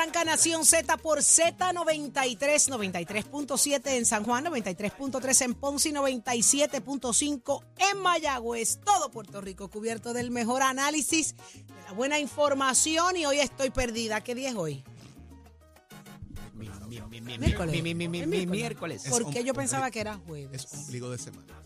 Arranca Nación Z por Z93, 93.7 en San Juan, 93.3 en Ponce y 97.5 en Mayagüez. Todo Puerto Rico cubierto del mejor análisis, de la buena información. Y hoy estoy perdida. ¿Qué día es hoy? Miércoles. Mi, mi, mi, mi, Es mi, miércoles. miércoles. Porque yo pensaba que era jueves. Es ombligo de semana.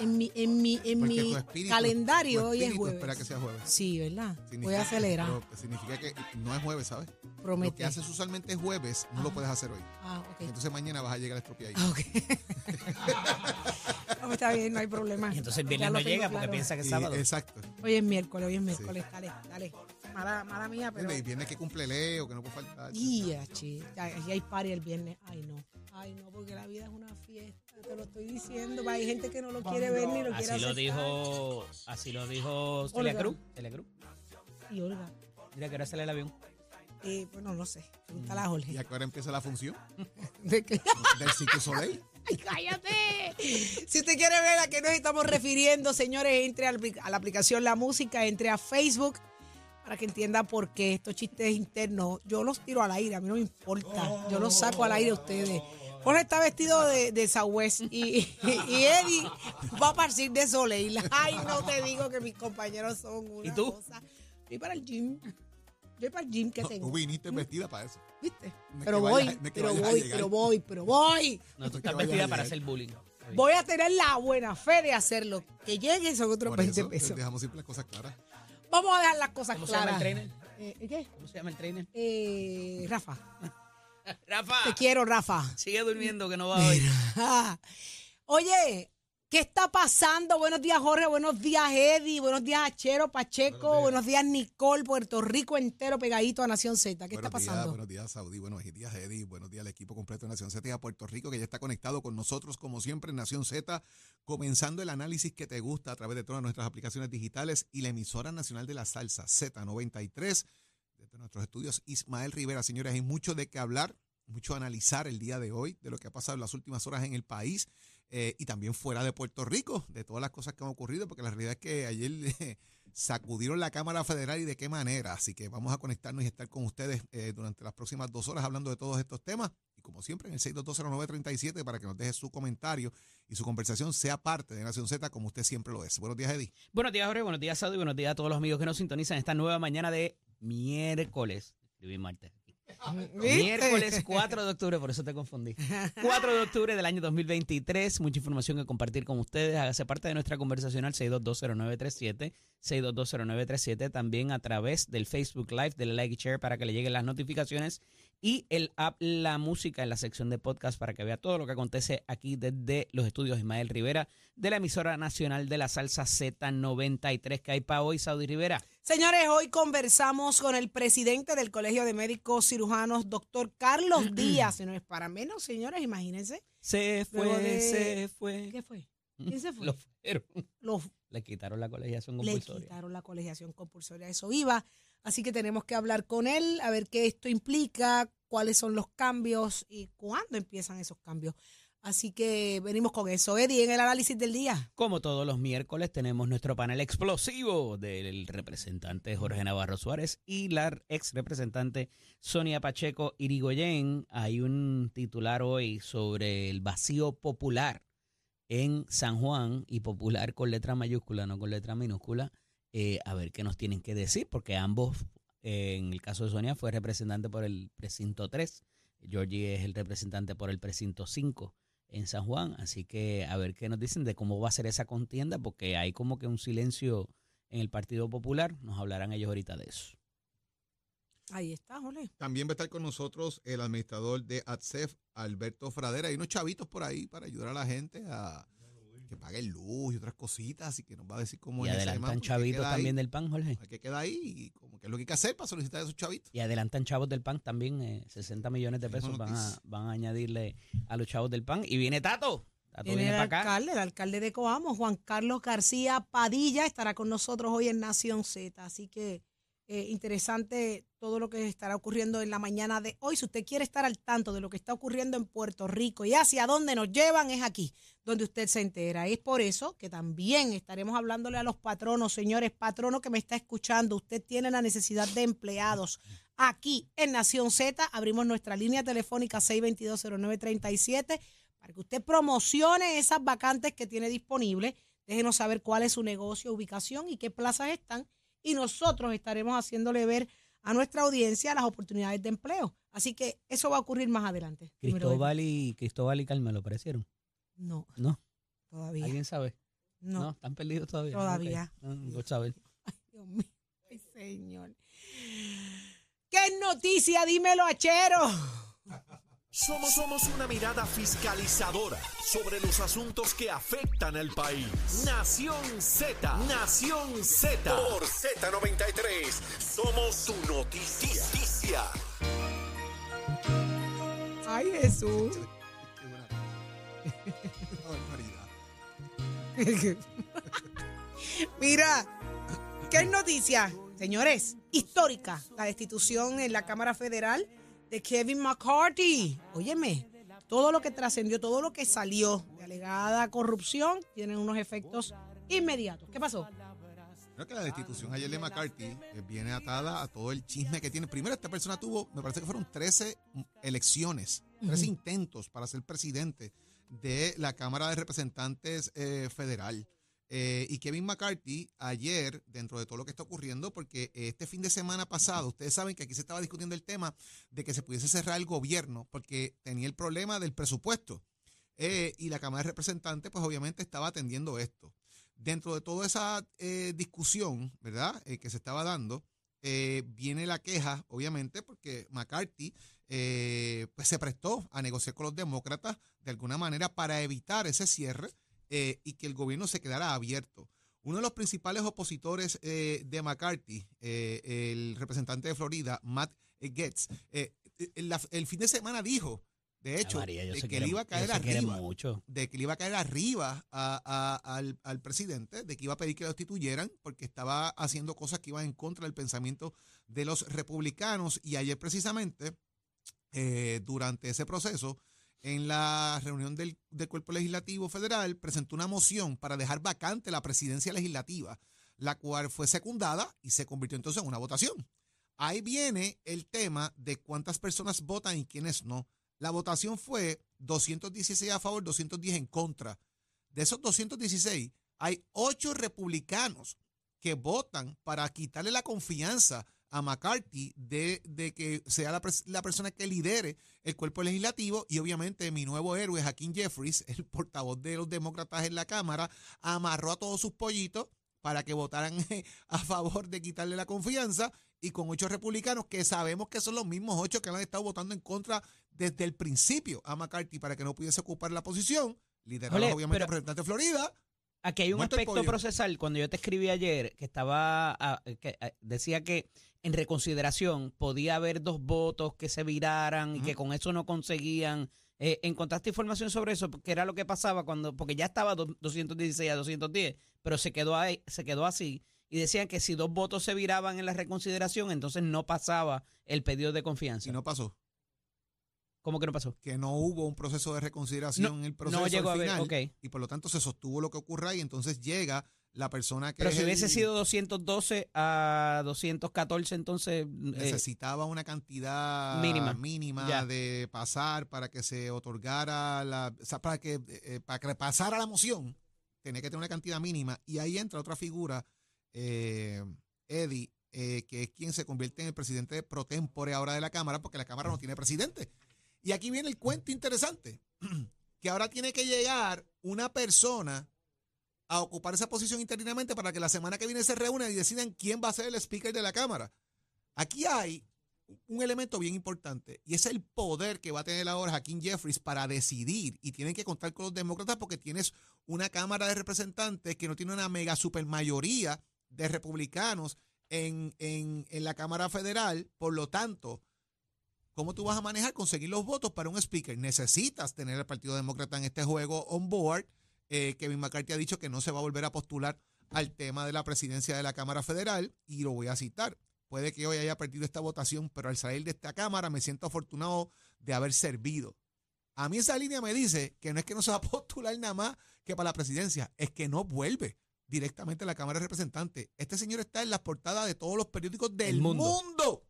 En mi, en mi, en Porque mi tu espíritu- calendario tu hoy es espíritu jueves. espera que sea jueves. Sí, ¿verdad? Voy a acelerar. pero significa que no es jueves, ¿sabes? Lo que haces usualmente es jueves, no lo puedes hacer hoy. Ah, ok. Entonces mañana vas a llegar estropeado. Ah, ok. no, está bien, no hay problema. Y entonces el Ya viernes lo no tengo llega porque claro. piensa que es Y- sábado. exacto. Hoy es miércoles, hoy es miércoles. Dale, dale. Mala, mala mía, pero. Y viernes que cumple Leo, que no puede faltar. Ya, chi, ya, ya hay party el viernes. Ay, no. Ay, no, porque la vida es una fiesta. Te lo estoy diciendo. Hay gente que no lo quiere ver ni lo quiere Así lo dijo, así lo dijo Celia Olga. Cruz. Celia Cruz. Y Olga, Mira que ahora sale el avión. eh, bueno, no sé. Pregúntale a ¿Y Jorge. a qué hora empieza la función? ¿De qué? Del Cirque Soleil. ¡Ay, cállate! Si usted quiere ver a qué nos estamos refiriendo, señores, entre al- a la aplicación La Música, entre a Facebook para que entienda por qué estos chistes internos, yo los tiro al aire, a mí no me importa. Yo los saco al aire a ustedes. Jorge está vestido de, de Southwest y, y Eddie va a partir de Soleil. Ay, no te digo que mis compañeros son una ¿Y tú? cosa. Voy para el gym. Voy para el gym que tengo. tú viniste vestida para eso. ¿Viste? No Pero voy, no pero voy, pero voy, pero voy. No, tú estás vestida para hacer bullying. Voy a tener la buena fe de hacerlo. Que lleguen son otros Por 20 eso pesos. dejamos siempre las cosas claras. Vamos a dejar las cosas ¿Cómo se llama claras. el trainer? Eh, ¿Qué? ¿Cómo se llama el trainer? Eh, Rafa. Rafa. Te quiero, Rafa. Sigue durmiendo que no va hoy. Oye, ¿qué está pasando? Buenos días, Jorge. Buenos días, Eddie. Buenos días, Achero, Pacheco. Buenos días, Nicole. Puerto Rico entero pegadito a Nación Z. ¿Qué está buenos días, pasando? buenos días, Saudí. Buenos días, Eddie. Buenos días al equipo completo de Nación Z y a Puerto Rico, que ya está conectado con nosotros, como siempre, en Nación Z, comenzando el análisis que te gusta a través de todas nuestras aplicaciones digitales y la emisora nacional de la salsa Z93. Desde nuestros estudios, Ismael Rivera. Señores, hay mucho de qué hablar, mucho analizar el día de hoy, de lo que ha pasado en las últimas horas en el país. Eh, y también fuera de Puerto Rico, de todas las cosas que han ocurrido, porque la realidad es que ayer sacudieron la Cámara Federal y de qué manera. Así que vamos a conectarnos y estar con ustedes eh, durante las próximas dos horas hablando de todos estos temas. Y como siempre, en el 6220937 para que nos deje su comentario y su conversación sea parte de Nación Z como usted siempre lo es. Buenos días, Eddie. Buenos días, Jorge. Buenos días, Saudi. Buenos días a todos los amigos que nos sintonizan esta nueva mañana de miércoles. Escribí martes. Miércoles 4 de octubre, por eso te confundí. 4 de octubre del año 2023. Mucha información que compartir con ustedes. Hágase parte de nuestra conversación al 6220937. 6220937. También a través del Facebook Live, del like y share para que le lleguen las notificaciones. Y el app La Música en la sección de podcast para que vea todo lo que acontece aquí desde los estudios Ismael Rivera de la emisora nacional de la salsa Z93 que hay para hoy, Saudi Rivera. Señores, hoy conversamos con el presidente del Colegio de Médicos Cirujanos, doctor Carlos Díaz. No es para menos, señores, imagínense. Se fue, de- se fue. ¿Qué fue? ¿Quién se fue? Lo fueron. Los- Le quitaron la colegiación le compulsoria. quitaron la colegiación compulsoria. Eso iba. Así que tenemos que hablar con él, a ver qué esto implica, cuáles son los cambios y cuándo empiezan esos cambios. Así que venimos con eso. Eddie, en el análisis del día. Como todos los miércoles tenemos nuestro panel explosivo del representante Jorge Navarro Suárez y la ex representante Sonia Pacheco Irigoyen. Hay un titular hoy sobre el vacío popular en San Juan y popular con letra mayúscula, no con letra minúscula. Eh, a ver qué nos tienen que decir, porque ambos, eh, en el caso de Sonia, fue representante por el precinto 3. Georgie es el representante por el precinto 5 en San Juan. Así que a ver qué nos dicen de cómo va a ser esa contienda, porque hay como que un silencio en el Partido Popular. Nos hablarán ellos ahorita de eso. Ahí está, Jorge. También va a estar con nosotros el administrador de ATSEF, Alberto Fradera. Hay unos chavitos por ahí para ayudar a la gente a que pague luz y otras cositas, así que nos va a decir cómo Y es adelantan chavitos queda ahí, también del PAN, Jorge. hay que quedar ahí y como que es lo que hay que hacer para solicitar a esos chavitos. Y adelantan chavos del PAN también, eh, 60 millones de pesos van a, van a añadirle a los chavos del PAN. Y viene Tato. Tato Viene viene el para acá. alcalde, el alcalde de Coamo, Juan Carlos García Padilla, estará con nosotros hoy en Nación Z. Así que eh, interesante todo lo que estará ocurriendo en la mañana de hoy. Si usted quiere estar al tanto de lo que está ocurriendo en Puerto Rico y hacia dónde nos llevan, es aquí donde usted se entera. Es por eso que también estaremos hablándole a los patronos, señores, patrono que me está escuchando. Usted tiene la necesidad de empleados. Aquí en Nación Z abrimos nuestra línea telefónica 6220937 para que usted promocione esas vacantes que tiene disponibles. Déjenos saber cuál es su negocio, ubicación y qué plazas están. Y nosotros estaremos haciéndole ver a nuestra audiencia las oportunidades de empleo. Así que eso va a ocurrir más adelante. Cristóbal y, Cristóbal y Carmelo aparecieron. No, No, todavía. ¿alguien sabe? No, No. están perdidos todavía. Todavía. No, no saben. Dios mío. Ay, señor. ¿Qué noticia? Dímelo, Achero. Somos, somos una mirada fiscalizadora sobre los asuntos que afectan al país. Nación Z, Nación Z. Por Z93, somos su noticia. Ay, Jesús. Mira, ¿qué noticia? Señores, histórica. La destitución en la Cámara Federal de Kevin McCarthy. Óyeme, todo lo que trascendió, todo lo que salió de alegada corrupción, tiene unos efectos inmediatos. ¿Qué pasó? Creo que la destitución ayer de McCarthy eh, viene atada a todo el chisme que tiene. Primero, esta persona tuvo, me parece que fueron 13 elecciones, 13 intentos para ser presidente de la Cámara de Representantes eh, Federal. Eh, y Kevin McCarthy, ayer, dentro de todo lo que está ocurriendo, porque este fin de semana pasado, ustedes saben que aquí se estaba discutiendo el tema de que se pudiese cerrar el gobierno, porque tenía el problema del presupuesto. Eh, y la Cámara de Representantes, pues obviamente estaba atendiendo esto dentro de toda esa eh, discusión, ¿verdad?, que se estaba dando, viene la queja, obviamente, porque McCarthy pues se prestó a negociar con los demócratas de alguna manera para evitar ese cierre eh, y que el gobierno se quedara abierto. Uno de los principales opositores eh, de McCarthy, eh, el representante de Florida, Matt Getz, eh, el, el fin de semana dijo, de hecho, María, de que él quieren- iba a caer arriba de que le iba a caer arriba al, al presidente, de que iba a pedir que lo destituyeran porque estaba haciendo cosas que iban en contra del pensamiento de los republicanos. Y ayer precisamente, durante ese proceso, en la reunión del, del Cuerpo Legislativo Federal, presentó una moción para dejar vacante la presidencia legislativa, la cual fue secundada y se convirtió entonces en una votación. Ahí viene el tema de cuántas personas votan y quiénes no. La votación fue 216 a favor, 210 en contra. De esos 216, hay ocho republicanos que votan para quitarle la confianza a McCarthy de, de que sea la, la persona que lidere el cuerpo legislativo y obviamente mi nuevo héroe, Hakeem Jeffries, el portavoz de los demócratas en la Cámara, amarró a todos sus pollitos para que votaran a favor de quitarle la confianza y con ocho republicanos que sabemos que son los mismos ocho que han estado votando en contra desde el principio a McCarthy para que no pudiese ocupar la posición, liderados obviamente pero- representante de Florida. Aquí hay un Muerto aspecto procesal. Cuando yo te escribí ayer, que estaba, ah, que, ah, decía que en reconsideración podía haber dos votos que se viraran y que con eso no conseguían. Eh, ¿Encontraste información sobre eso? ¿Qué era lo que pasaba cuando, porque ya estaba do- 216 a 210, pero se quedó, ahí, se quedó así. Y decían que si dos votos se viraban en la reconsideración, entonces no pasaba el pedido de confianza. Y no pasó. ¿Cómo que no pasó? Que no hubo un proceso de reconsideración en el proceso no llegó al a ver, final, ok. y por lo tanto se sostuvo lo que ocurra y entonces llega la persona que Pero si hubiese el- sido 212 a 214, entonces... eh, necesitaba una cantidad mínima. mínima Ya. de pasar para que se otorgara la o sea, para que eh, para que pasara la moción tenía que tener una cantidad mínima y ahí entra otra figura eh, Eddie eh, que es quien se convierte en el presidente pro tempore ahora de la cámara porque la cámara no tiene presidente y aquí viene el cuento interesante que ahora tiene que llegar una persona a ocupar esa posición interinamente para que la semana que viene se reúnan y decidan quién va a ser el speaker de la Cámara. Aquí hay un elemento bien importante y es el poder que va a tener ahora Joaquín Jeffries para decidir y tienen que contar con los demócratas porque tienes una Cámara de Representantes que no tiene una mega supermayoría de republicanos en, en, en la Cámara Federal, por lo tanto, ¿cómo tú vas a manejar conseguir los votos para un speaker? Necesitas tener el Partido Demócrata en este juego on board. Eh, Kevin McCarthy ha dicho que no se va a volver a postular al tema de la presidencia de la Cámara Federal y lo voy a citar. Puede que hoy haya perdido esta votación, pero al salir de esta Cámara me siento afortunado de haber servido. A mí esa línea me dice que no es que no se va a postular nada más que para la presidencia, es que no vuelve directamente a la Cámara de Representantes. Este señor está en las portadas de todos los periódicos del El mundo. mundo.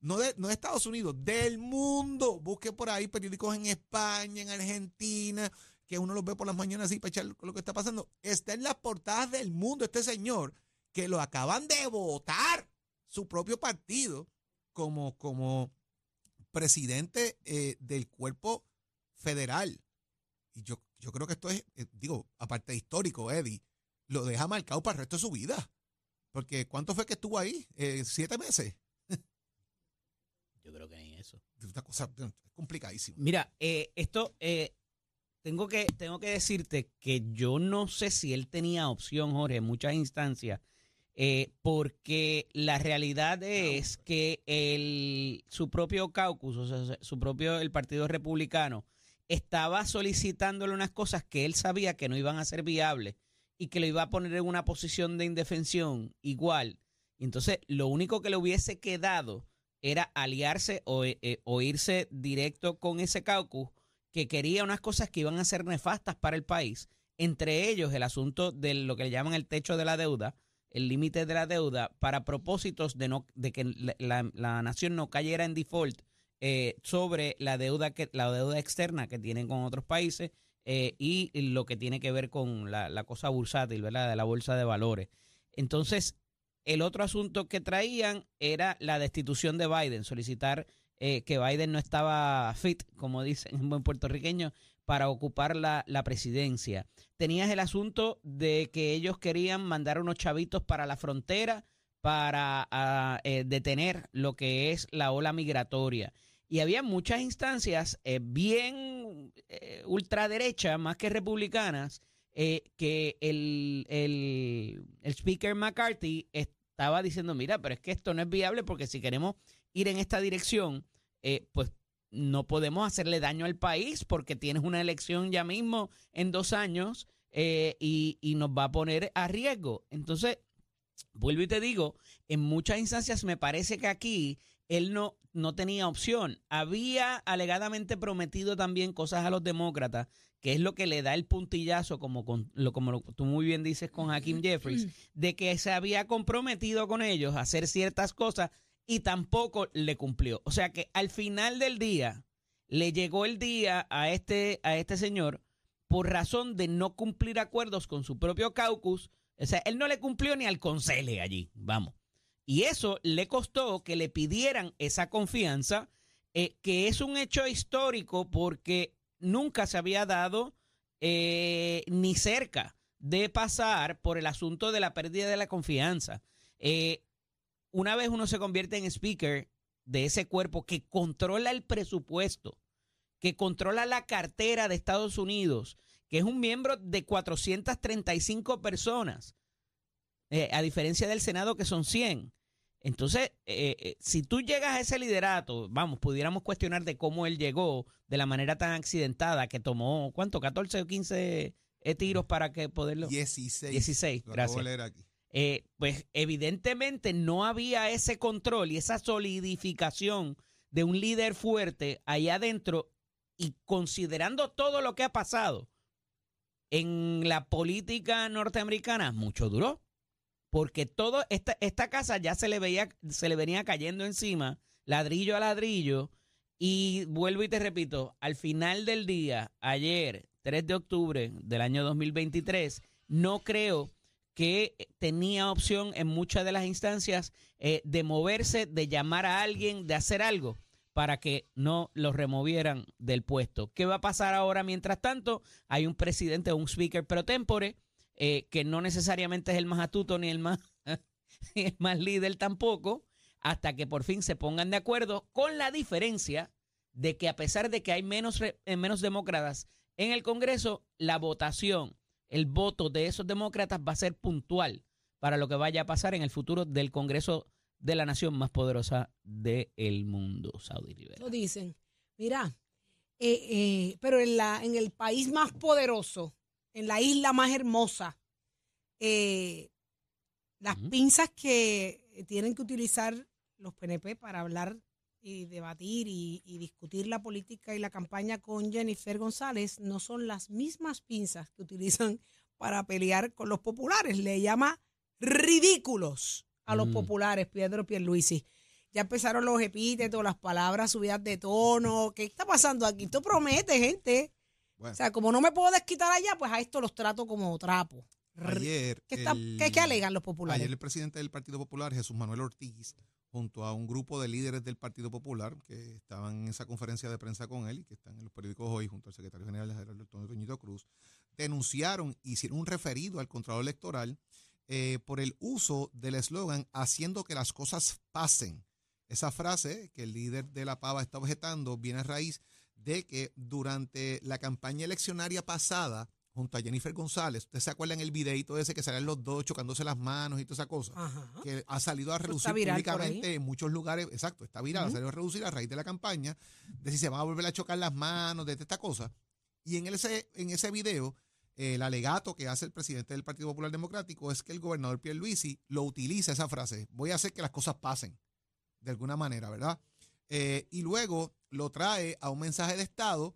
No de, no Estados Unidos, del mundo. Busque por ahí periódicos en España, en Argentina, que uno los ve por las mañanas así para echar lo que está pasando. Está en las portadas del mundo este señor que lo acaban de votar su propio partido como, como presidente eh, del cuerpo federal. Y yo, yo creo que esto es, eh, digo, aparte de histórico, Eddie, lo deja marcado para el resto de su vida. Porque ¿cuánto fue que estuvo ahí? Eh, ¿Siete meses? Yo creo que ni eso. Una cosa es complicadísima. Mira, eh, esto, eh, tengo, que, tengo que decirte que yo no sé si él tenía opción, Jorge, en muchas instancias, eh, porque la realidad es que el, su propio caucus, o sea, su propio, el Partido Republicano, estaba solicitándole unas cosas que él sabía que no iban a ser viables y que lo iba a poner en una posición de indefensión igual. Y entonces, lo único que le hubiese quedado era aliarse o, eh, o irse directo con ese caucus que quería unas cosas que iban a ser nefastas para el país, entre ellos el asunto de lo que le llaman el techo de la deuda, el límite de la deuda, para propósitos de, no, de que la, la- nación no cayera en default eh, sobre la deuda, que, la deuda externa que tienen con otros países eh, y lo que tiene que ver con la, la cosa bursátil, ¿verdad? De la bolsa de valores. Entonces, el otro asunto que traían era la destitución de Biden, solicitar eh, que Biden no estaba fit, como dicen en buen puertorriqueño, para ocupar la, la presidencia. Tenías el asunto de que ellos querían mandar unos chavitos para la frontera para ah, eh, detener lo que es la ola migratoria. Y había muchas instancias eh, bien ultraderecha, más que republicanas, eh, que el, el, el speaker McCarthy estaba diciendo, mira, pero es que esto no es viable porque si queremos ir en esta dirección, eh, pues no podemos hacerle daño al país porque tienes una elección ya mismo en dos años eh, y, y nos va a poner a riesgo. Entonces, vuelvo y te digo, en muchas instancias me parece que aquí él no, no tenía opción. Había alegadamente prometido también cosas a los demócratas, que es lo que le da el puntillazo, como, con, lo, como lo- tú muy bien dices con Hakim Jeffries, de que se había comprometido con ellos a hacer ciertas cosas y tampoco le cumplió. O sea que al final del día le llegó el día a este, a este señor por razón de no cumplir acuerdos con su propio caucus. O sea, él no le cumplió ni al consele allí, vamos. Y eso le costó que le pidieran esa confianza, eh, que es un hecho histórico porque nunca se había dado eh, ni cerca de pasar por el asunto de la pérdida de la confianza. Eh, una vez uno se convierte en speaker de ese cuerpo que controla el presupuesto, que controla la cartera de Estados Unidos, que es un miembro de 435 personas, eh, a diferencia del Senado que son 100. Entonces, eh, eh, si tú llegas a ese liderato, vamos, pudiéramos cuestionar de cómo él llegó de la manera tan accidentada que tomó, ¿cuánto? 14 o 15 eh, tiros para que poderlo. 16. 16, Lo acabo gracias. de leer aquí. Eh, pues evidentemente no había ese control y esa solidificación de un líder fuerte allá adentro y considerando todo lo que ha pasado en la política norteamericana, mucho duró. Porque todo esta, esta casa ya se le veía, se le venía cayendo encima, ladrillo a ladrillo. Y vuelvo y te repito, al final del día, ayer, 3 de octubre del año 2023, no creo que tenía opción en muchas de las instancias eh, de moverse, de llamar a alguien, de hacer algo para que no lo removieran del puesto. ¿Qué va a pasar ahora mientras tanto? Hay un presidente un speaker pro tempore eh, que no necesariamente es el más atuto ni el más, líder tampoco, hasta que por fin se pongan de acuerdo con la diferencia de que a pesar de que hay menos, eh, menos demócratas en el Congreso, la votación, el voto de esos demócratas va a ser puntual para lo que vaya a pasar en el futuro del Congreso de la nación más poderosa del mundo, Saudi Rivera. Lo dicen. Mira, eh, pero en, la, en el país más poderoso, en la isla más hermosa, eh, las pinzas que tienen que utilizar los PNP para hablar y debatir y, y discutir la política y la campaña con Jennifer González no son las mismas pinzas que utilizan para pelear con los populares. Le llama ridículos a los Mm. populares, Pedro Pierluisi. Ya empezaron los epítetos, las palabras subidas de tono. ¿Qué está pasando aquí? Esto promete, gente. Bueno, O sea, como no me puedo desquitar allá, pues a esto los trato como trapo. ayer. ¿Qué, está- el- qué- qué alegan los populares? Ayer el presidente del Partido Popular, Jesús Manuel Ortiz, junto a un grupo de líderes del Partido Popular que estaban en esa conferencia de prensa con él y que están en los periódicos hoy, junto al secretario general Gerardo Antonio Toñito Cruz, denunciaron, hicieron un referido al Contralor Electoral eh, por el uso del eslogan haciendo que las cosas pasen. Esa frase que el líder de la Pava está objetando viene a raíz de que durante la campaña eleccionaria pasada, junto a Jennifer González, ¿ustedes se acuerdan el videito ese que salían los dos chocándose las manos y toda esa cosa? Ajá. que ha salido a reducir públicamente en muchos lugares, exacto, está viral, ha Ujú. salido a reducir a raíz de la campaña, de si se van a volver a chocar las manos, de esta cosa. Y en ese, en ese video, el alegato que hace el presidente del Partido Popular Democrático es que el gobernador Pierluisi lo utiliza esa frase, voy a hacer que las cosas pasen, de alguna manera, ¿verdad? Eh, y luego lo trae a un mensaje de Estado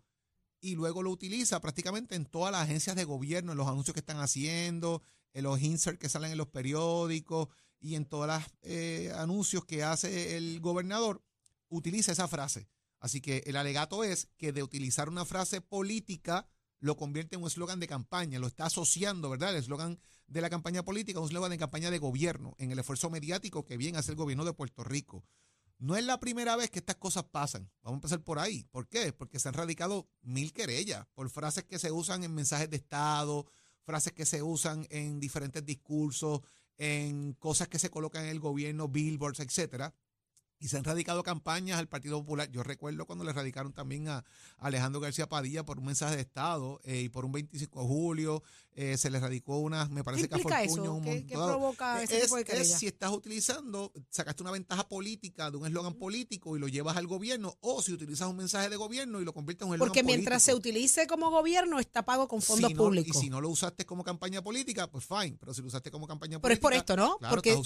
y luego lo utiliza prácticamente en todas las agencias de gobierno, en los anuncios que están haciendo, en los inserts que salen en los periódicos y en todos los anuncios que hace el gobernador, utiliza esa frase. Así que el alegato es que de utilizar una frase política lo convierte en un eslogan de campaña, lo está asociando, ¿verdad? El eslogan de la campaña política un eslogan de campaña de gobierno, en el esfuerzo mediático que bien hace el gobierno de Puerto Rico. No es la primera vez que estas cosas pasan. Vamos a empezar por ahí. ¿Por qué? Porque se han radicado mil querellas por frases que se usan en mensajes de Estado, frases que se usan en diferentes discursos, en cosas que se colocan en el gobierno, billboards, etcétera. Y se han radicado campañas al Partido Popular. Yo recuerdo cuando le radicaron también a Alejandro García Padilla por un mensaje de Estado eh, y por un 25 de julio. eh, se le radicó una, me ¿Qué parece que a Fortuño, un ¿Qué, qué montón- provoca ese es, tipo de es si estás utilizando, sacaste una ventaja política de un eslogan político y lo llevas al gobierno, o si utilizas un mensaje de gobierno y lo conviertes en un eslogan Porque mientras se utilice como gobierno, está pago con fondos Si no- públicos. Y si no lo usaste como campaña política, pues fine. Pero si lo usaste como campaña Pero es política. por esto, ¿no? claro, Porque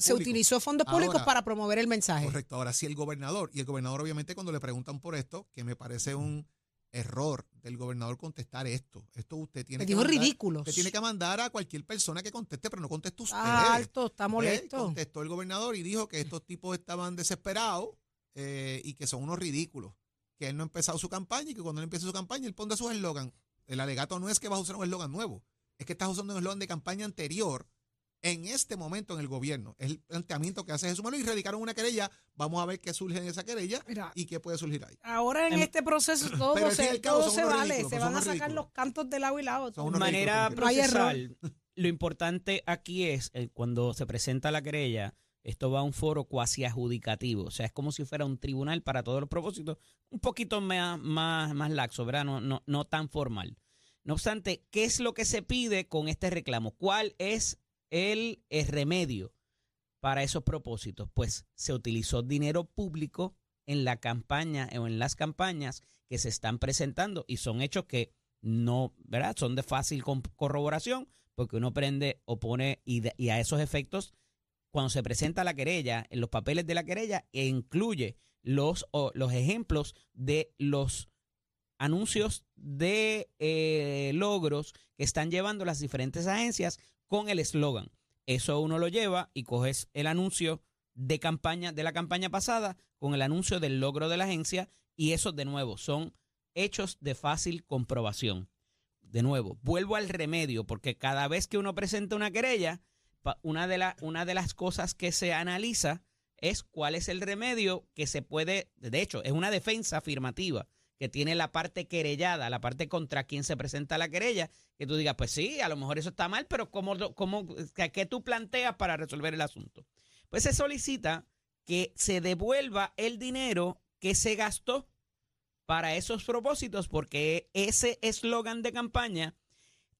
se, utilizó fondos públicos Ahora, para promover el mensaje. Correcto. Ahora sí el gobernador. Y el gobernador, obviamente, cuando le preguntan por esto, que me parece un error del gobernador contestar esto. Esto usted tiene que mandar- ridículos. Usted tiene que mandar a cualquier persona que conteste, pero no conteste usted. Está alto, está Eh, molesto. contestó el gobernador y dijo que estos tipos estaban desesperados eh, y que son unos ridículos. Que él no ha empezado su campaña y que cuando él empiece su campaña, él pone sus eslogan. El alegato no es que vas a usar un eslogan nuevo, es que estás usando un eslogan de campaña anterior en este momento en el gobierno. Es el planteamiento que hace Jesús Manuel y radicaron una querella. Vamos a ver qué surge en esa querella Mira, y qué puede surgir ahí. ahora en Em, este proceso todo, pero se, cabo todo vale. ridículos, Se van a sacar ridículos. los cantos de lado y lado. Unos manera No procesal, lo importante aquí es eh, cuando se presenta la querella, esto va a un foro cuasi adjudicativo, o sea, es como si fuera un tribunal para todos los propósitos, un poquito más, más, más laxo, ¿verdad? No, no, no tan formal. No obstante, ¿qué es lo que se pide con este reclamo? ¿Cuál es el, el remedio para esos propósitos? Pues se utilizó dinero público en la campaña o en las campañas que se están presentando y son hechos que no, ¿verdad? Son de fácil corroboración porque uno prende o pone y, a esos efectos, cuando se presenta la querella, en los papeles de la querella, e incluye los, los ejemplos de los anuncios de eh, logros que están llevando las diferentes agencias con el eslogan. Eso uno lo lleva y coges el anuncio de campaña de la campaña pasada con el anuncio del logro de la agencia y eso de nuevo son hechos de fácil comprobación. De nuevo, vuelvo al remedio porque cada vez que uno presenta una querella, una de, la- una de las cosas que se analiza es cuál es el remedio que se puede, de hecho, es una defensa afirmativa que tiene la parte querellada, la parte contra quien se presenta la querella, que tú digas, pues sí, a lo mejor eso está mal, pero ¿cómo, cómo, qué tú planteas para resolver el asunto? Pues se solicita que se devuelva el dinero que se gastó para esos propósitos, porque ese eslogan de campaña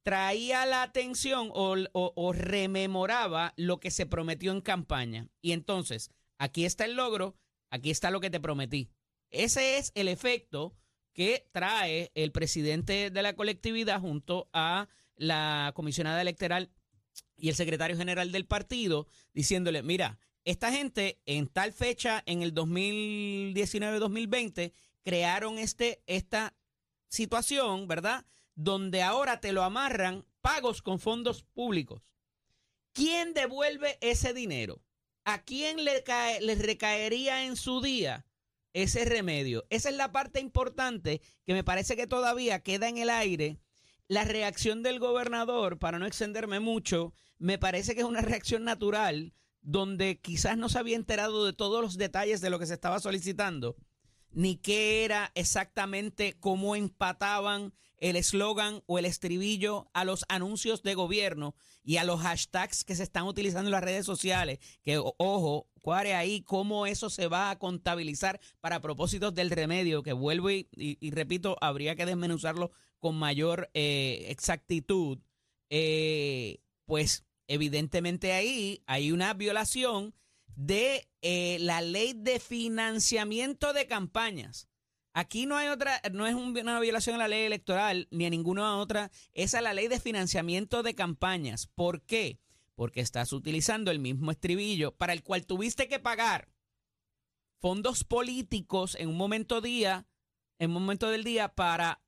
traía la atención o, o- o rememoraba lo que se prometió en campaña. Y entonces, aquí está el logro, aquí está lo que te prometí. Ese es el efecto que trae el presidente de la colectividad junto a la comisionada electoral y el secretario general del partido, diciéndole, mira, esta gente en tal fecha, en el 2019-2020, crearon este, esta situación, ¿verdad? Donde ahora te lo amarran pagos con fondos públicos. ¿Quién devuelve ese dinero? ¿A quién le, cae, le recaería en su día ese remedio? Esa es la parte importante que me parece que todavía queda en el aire. La reacción del gobernador, para no extenderme mucho, me parece que es una reacción natural donde quizás no se había enterado de todos los detalles de lo que se estaba solicitando, ni qué era exactamente cómo empataban el eslogan o el estribillo a los anuncios de gobierno y a los hashtags que se están utilizando en las redes sociales, que ojo, ahí cómo eso se va a contabilizar para propósitos del remedio, que vuelvo y, repito, habría que desmenuzarlo con mayor eh, exactitud, eh, pues evidentemente ahí hay una violación de eh, la ley de financiamiento de campañas. Aquí no hay otra, no es un- una violación a la ley electoral ni a ninguna otra, es a la ley de financiamiento de campañas. ¿Por qué? Porque estás utilizando el mismo estribillo para el cual tuviste que pagar fondos políticos en un momento día, en un momento del día para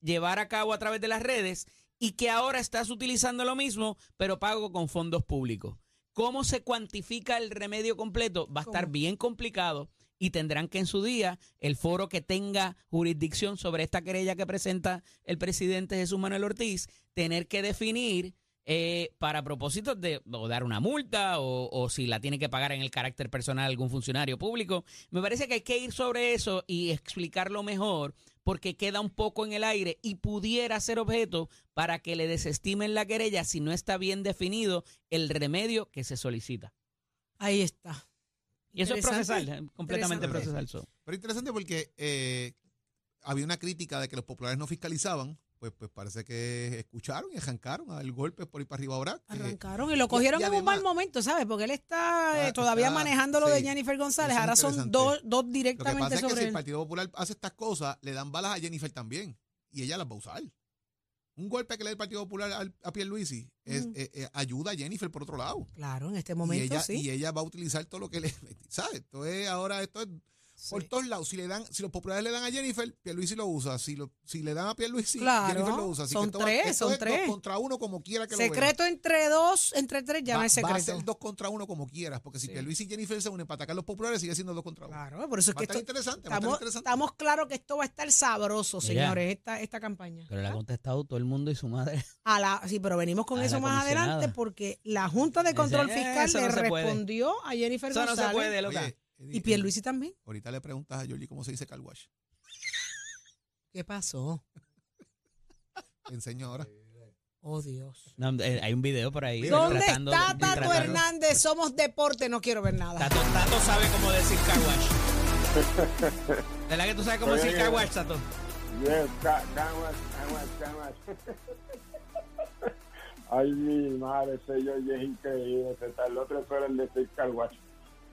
llevar a cabo a través de las redes y que ahora estás utilizando lo mismo, pero pago con fondos públicos. ¿Cómo se cuantifica el remedio completo? Va a estar ¿Cómo? bien complicado y tendrán que en su día el foro que tenga jurisdicción sobre esta querella que presenta el presidente Jesús Manuel Ortiz, tener que definir eh, para propósitos de o dar una multa o, o si la tiene que pagar en el carácter personal algún funcionario público. Me parece que hay que ir sobre eso y explicarlo mejor porque queda un poco en el aire y pudiera ser objeto para que le desestimen la querella si no está bien definido el remedio que se solicita. Ahí está. Y eso es procesal, eh, completamente procesal. Pero interesante porque eh, había una crítica de que los populares no fiscalizaban, pues, pues parece que escucharon y arrancaron a dar golpes por ahí para arriba ahora. Arrancaron y lo cogieron y en un mal momento, ¿sabes? Porque él está eh, Ah, todavía está- manejando lo de. Jennifer González. Ahora son dos, dos Lo que directamente pasa es que si el. Partido Popular hace estas cosas, le dan balas a Jennifer también. Y ella las va a usar. Un golpe que le da el Partido Popular al- a Pierluisi es, Mm. eh, eh, ayuda a Jennifer por otro lado. Claro, en este y, momento ella, sí. y ella va a utilizar todo lo que le... ¿Sabes? Esto es, ahora esto es por todos lados. Si le dan, si los populares le dan a Jennifer, Pierluisi lo usa. Si, lo, si le dan a Pierluisi, Claro, Jennifer lo usa. Así son que esto va- tres, esto son es tres. Dos contra uno como quiera que Secreto entre dos, entre tres, lo ya vean. no es Va, va a secreto. ser dos contra uno como quieras. Porque si Sí. Pierluisi y Jennifer se unen para atacar a los populares, sigue siendo dos contra uno. Claro, por eso es Va a que estar esto, interesante, va a estar estamos, interesante. estamos claros que esto va a estar sabroso, Mira. señores, esta, esta campaña. Pero le ha contestado todo el mundo y su madre. A la, sí, pero venimos con A eso más adelante porque la Junta de Control "Eh, Fiscal le no se puede". respondió a Jennifer Eso no González se puede, loca. Oye, Eddie, y Pierluisi también. Ahorita le preguntas a Georgie cómo se dice car wash. ¿Qué pasó? Te enseño ahora. Oh, Dios. No, eh, hay un video por ahí. ¿Dónde tratando- está Tato tratando- Hernández? Somos deporte, no quiero ver nada. Tato, Tato sabe cómo decir car wash. ¿Verdad que tú sabes cómo decir car wash, Tato? Yes, ca- camas, camas, camas. Ay, mi madre, ese yo es increíble. ese tal- El otro fue el de Steve Carwash.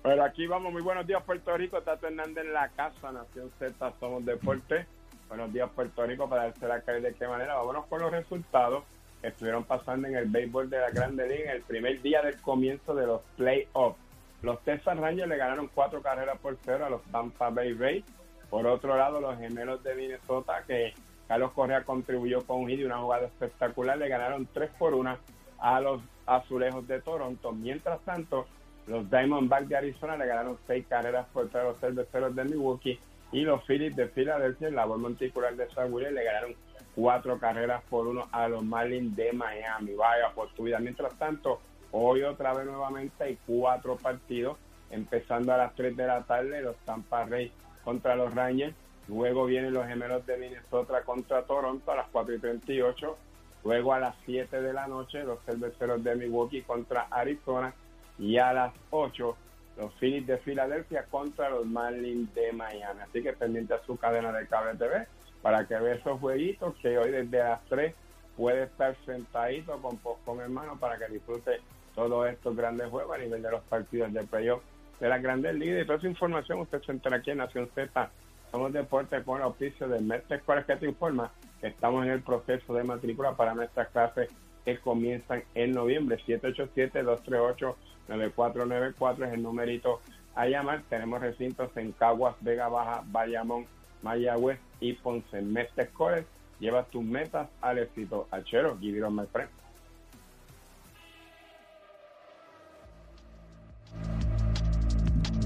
Pero aquí vamos, muy buenos días, Puerto Rico. Tato Hernández en la casa, Nación Z, somos deporte. Buenos días, Puerto Rico, para darse la calle de qué manera. Vámonos con los resultados que estuvieron pasando en el béisbol de la Grande Liga en el primer día del comienzo de los playoffs. Los Texas Rangers le ganaron cuatro carreras por cero a los Tampa Bay Rays. Por otro lado, los gemelos de Minnesota, que Carlos Correa contribuyó con un hit y una jugada espectacular, le ganaron tres por una a los Azulejos de Toronto. Mientras tanto, los Diamondbacks de Arizona le ganaron seis carreras por cero a los cerveceros de Milwaukee y los Phillies de Filadelfia en la voz monticular de San William le ganaron cuatro carreras por uno a los Marlins de Miami. Vaya por tu vida. Mientras tanto, hoy otra vez nuevamente hay cuatro partidos, empezando a las 3 de la tarde, los Tampa Rays contra los Rangers, luego vienen los gemelos de Minnesota contra Toronto a las 4 y 38, luego a las 7 de la noche los cerveceros de Milwaukee contra Arizona y a las 8 los Phillies de Filadelfia contra los Marlins de Miami. Así que pendiente a su cadena de cable TV para que vea esos jueguitos que hoy desde las 3 puede estar sentadito con con hermano para que disfrute todos estos grandes juegos a nivel de los partidos de playoff de las grandes ligas. Y toda esa información usted se entera aquí en Nación Z. Somos deportes con el auspicio de Mestre Escuela que te informa estamos en el proceso de matrícula para nuestras clases que comienzan en noviembre. 787-238-9494 es el numerito a llamar. Tenemos recintos en Caguas, Vega Baja, Bayamón, Mayagüez y Ponce. Mestre Escuela lleva tus metas al éxito. Achero, give it on my.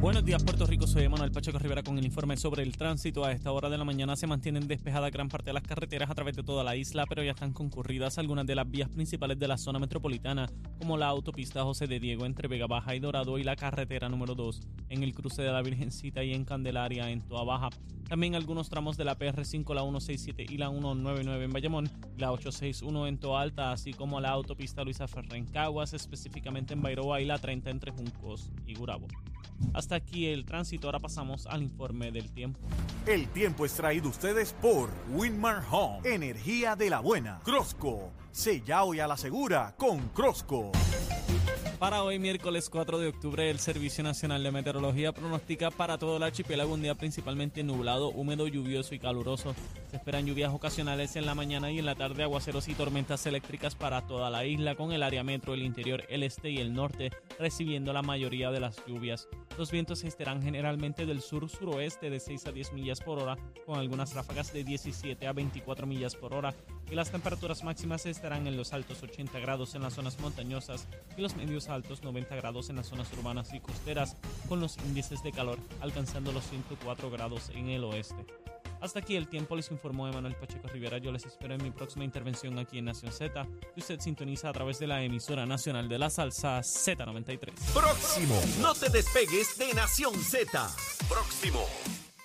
Buenos días, Puerto Rico. Soy Manuel Pacheco Rivera con el informe sobre el tránsito. A esta hora de la mañana se mantienen despejadas gran parte de las carreteras a través de toda la isla, pero ya están concurridas algunas de las vías principales de la zona metropolitana, como la autopista José de Diego entre Vega Baja y Dorado y la carretera número 2 en el cruce de la Virgencita y en Candelaria en Toa Baja. También algunos tramos de la PR5, la 167 y la 199 en Bayamón, la 861 en Toa Alta, así como la autopista Luisa Ferrer en Caguas, específicamente en Bairoa y la 30 entre Juncos y Gurabo. Hasta aquí el tránsito, ahora pasamos al informe del tiempo. El tiempo es traído ustedes por Winmar Home, energía de la buena. Crosco, sella hoy a la segura con Crosco. Para hoy, miércoles 4 de octubre, el Servicio Nacional de Meteorología pronostica para todo el archipiélago un día principalmente nublado, húmedo, lluvioso y caluroso. Se esperan lluvias ocasionales en la mañana y en la tarde, aguaceros y tormentas eléctricas para toda la isla, con el área metro, el interior, el este y el norte recibiendo la mayoría de las lluvias. Los vientos estarán generalmente del sur-suroeste de 6 a 10 millas por hora, con algunas ráfagas de 17 a 24 millas por hora, y las temperaturas máximas estarán en los altos 80 grados en las zonas montañosas y los medios altos 90 grados en las zonas urbanas y costeras, con los índices de calor alcanzando los 104 grados en el oeste. Hasta aquí el tiempo, les informó Emanuel Pacheco Rivera. Yo les espero en mi próxima intervención aquí en Nación Z, que usted sintoniza a través de la emisora nacional de la salsa Z93. Próximo. No te despegues de Nación Z. Próximo.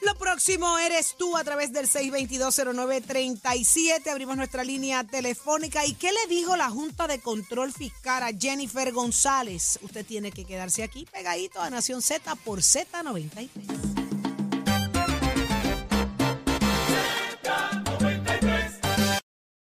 Lo próximo eres tú a través del 6220937. Abrimos nuestra línea telefónica. ¿Y qué le dijo la Junta de Control Fiscal a Jennifer González? Usted tiene que quedarse aquí pegadito a Nación Z por Z93.